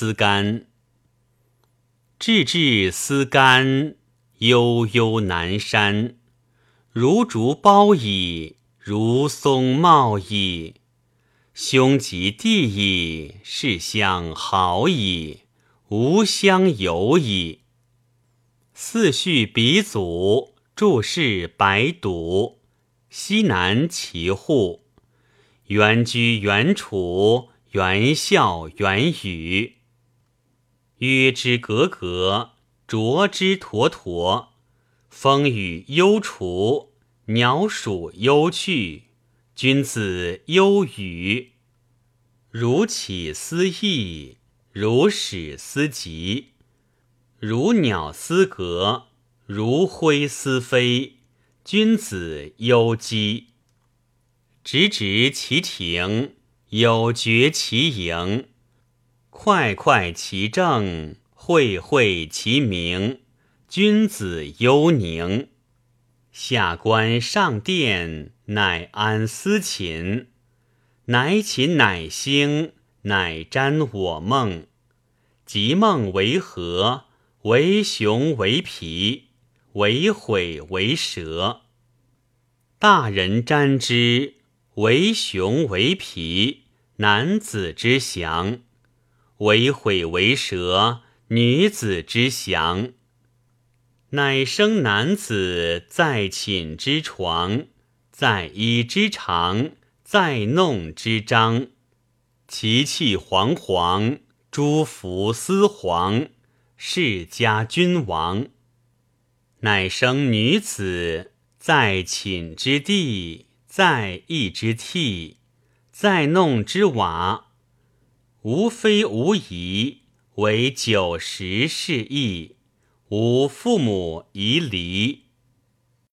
思干。至至思干，悠悠南山。如竹苞矣，如松茂矣。兄及弟矣，是相好矣，无相友矣。四序鼻祖，注释白堵。西南齐户，原居原处，原笑原语。约之格格，浊之沱沱。风雨忧除，鸟鼠忧去。君子忧语，如起思翼，如始思急，如鸟思格，如灰思飞。君子忧饥，直直其庭，有决其盈，快快其政，会会其名。君子忧宁。下官上殿，乃安思寝。乃寝乃兴，乃瞻我梦。即梦为何？为熊为皮，为悔为蛇。大人瞻之，为熊为皮，男子之祥；为悔为蛇，女子之祥。乃生男子在寝之床，在衣之长，在弄之章。其气惶惶，诸服丝黄，世家君王。乃生女子在寝之地，在衣之屉，在弄之瓦。无非无疑，为九十是义。吾父母已离。